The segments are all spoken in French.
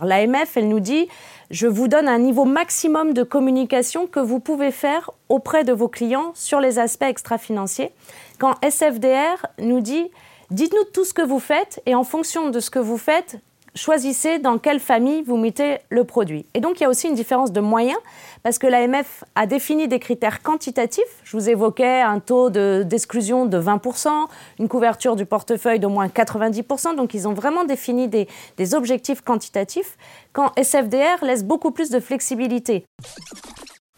L'AMF, elle nous dit, je vous donne un niveau maximum de communication que vous pouvez faire auprès de vos clients sur les aspects extra-financiers. Quand SFDR nous dit, dites-nous tout ce que vous faites et en fonction de ce que vous faites, choisissez dans quelle famille vous mettez le produit. Et donc, il y a aussi une différence de moyens, parce que l'AMF a défini des critères quantitatifs. Je vous évoquais un taux d'exclusion de, 20%, une couverture du portefeuille d'au moins 90%. Donc, ils ont vraiment défini des, des objectifs quantitatifs, quand SFDR laisse beaucoup plus de flexibilité.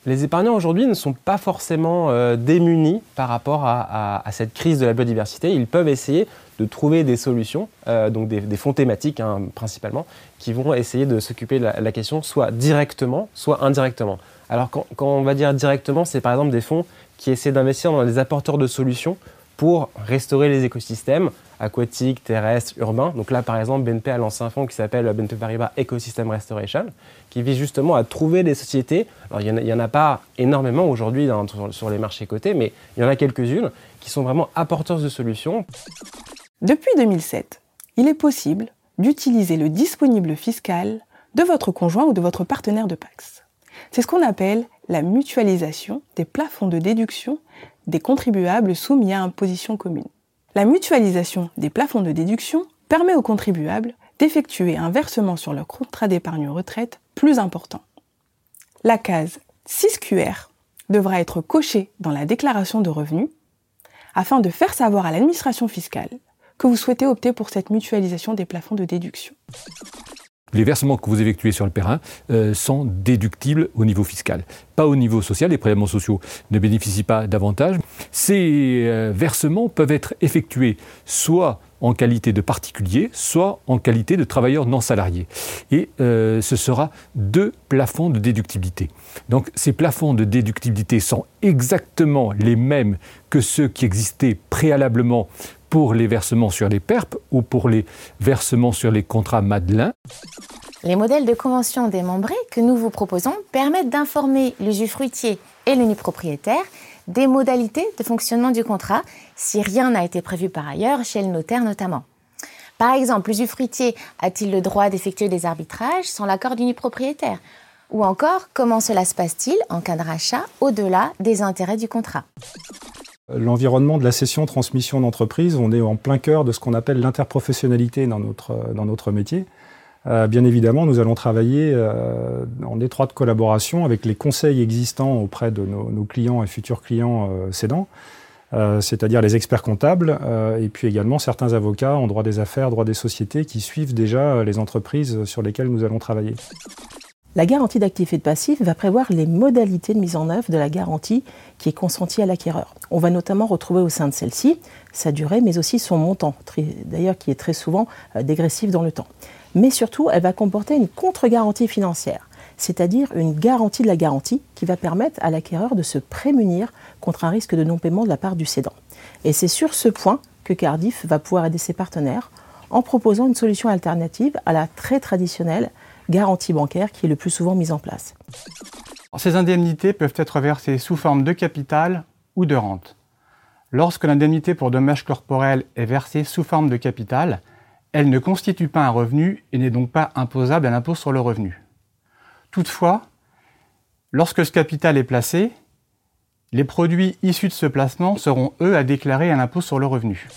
Les épargnants aujourd'hui ne sont pas forcément euh, démunis par rapport à, cette crise de la biodiversité. Ils peuvent essayer de trouver des solutions, euh, donc des, fonds thématiques hein, principalement, qui vont essayer de s'occuper de la, question soit directement, soit indirectement. Alors quand, quand on va dire directement, c'est par exemple des fonds qui essaient d'investir dans des apporteurs de solutions pour restaurer les écosystèmes aquatiques, terrestres, urbains. Donc là, par exemple, BNP a lancé un fonds qui s'appelle BNP Paribas Ecosystem Restoration, qui vise justement à trouver des sociétés. Alors, il n'y en, a pas énormément aujourd'hui sur, les marchés cotés, mais il y en a quelques-unes qui sont vraiment apporteuses de solutions. Depuis 2007, il est possible d'utiliser le disponible fiscal de votre conjoint ou de votre partenaire de Pax. C'est ce qu'on appelle la mutualisation des plafonds de déduction des contribuables soumis à imposition commune. La mutualisation des plafonds de déduction permet aux contribuables d'effectuer un versement sur leur contrat d'épargne retraite plus important. La case 6QR devra être cochée dans la déclaration de revenus afin de faire savoir à l'administration fiscale que vous souhaitez opter pour cette mutualisation des plafonds de déduction les versements que vous effectuez sur le terrain euh, sont déductibles au niveau fiscal, pas au niveau social. Les prélèvements sociaux ne bénéficient pas davantage. Ces euh, versements peuvent être effectués soit en qualité de particulier, soit en qualité de travailleur non salarié. Et euh, ce sera deux plafonds de déductibilité. Donc ces plafonds de déductibilité sont exactement les mêmes que ceux qui existaient préalablement pour les versements sur les PERP ou pour les versements sur les contrats Madelin. Les modèles de convention démembrés que nous vous proposons permettent d'informer l'usufruitier et le propriétaire des modalités de fonctionnement du contrat si rien n'a été prévu par ailleurs, chez le notaire notamment. Par exemple, l'usufruitier a-t-il le droit d'effectuer des arbitrages sans l'accord du propriétaire Ou encore, comment cela se passe-t-il en cas de rachat au-delà des intérêts du contrat? L'environnement de la cession-transmission d'entreprise, on est en plein cœur de ce qu'on appelle l'interprofessionnalité dans notre, dans notre métier. Euh, bien évidemment, nous allons travailler euh, en étroite collaboration avec les conseils existants auprès de nos, clients et futurs clients euh, cédants, c'est-à-dire les experts comptables et puis également certains avocats en droit des affaires, droit des sociétés qui suivent déjà les entreprises sur lesquelles nous allons travailler. La garantie d'actifs et de passifs va prévoir les modalités de mise en œuvre de la garantie qui est consentie à l'acquéreur. On va notamment retrouver au sein de celle-ci sa durée, mais aussi son montant, d'ailleurs qui est très souvent euh, dégressif dans le temps. Mais surtout, elle va comporter une contre-garantie financière, c'est-à-dire une garantie de la garantie qui va permettre à l'acquéreur de se prémunir contre un risque de non-paiement de la part du cédant. Et c'est sur ce point que Cardiff va pouvoir aider ses partenaires en proposant une solution alternative à la très traditionnelle garantie bancaire qui est le plus souvent mise en place. Ces indemnités peuvent être versées sous forme de capital ou de rente. Lorsque l'indemnité pour dommages corporels est versée sous forme de capital, elle ne constitue pas un revenu et n'est donc pas imposable à l'impôt sur le revenu. Toutefois, lorsque ce capital est placé, les produits issus de ce placement seront, eux, à déclarer à l'impôt sur le revenu.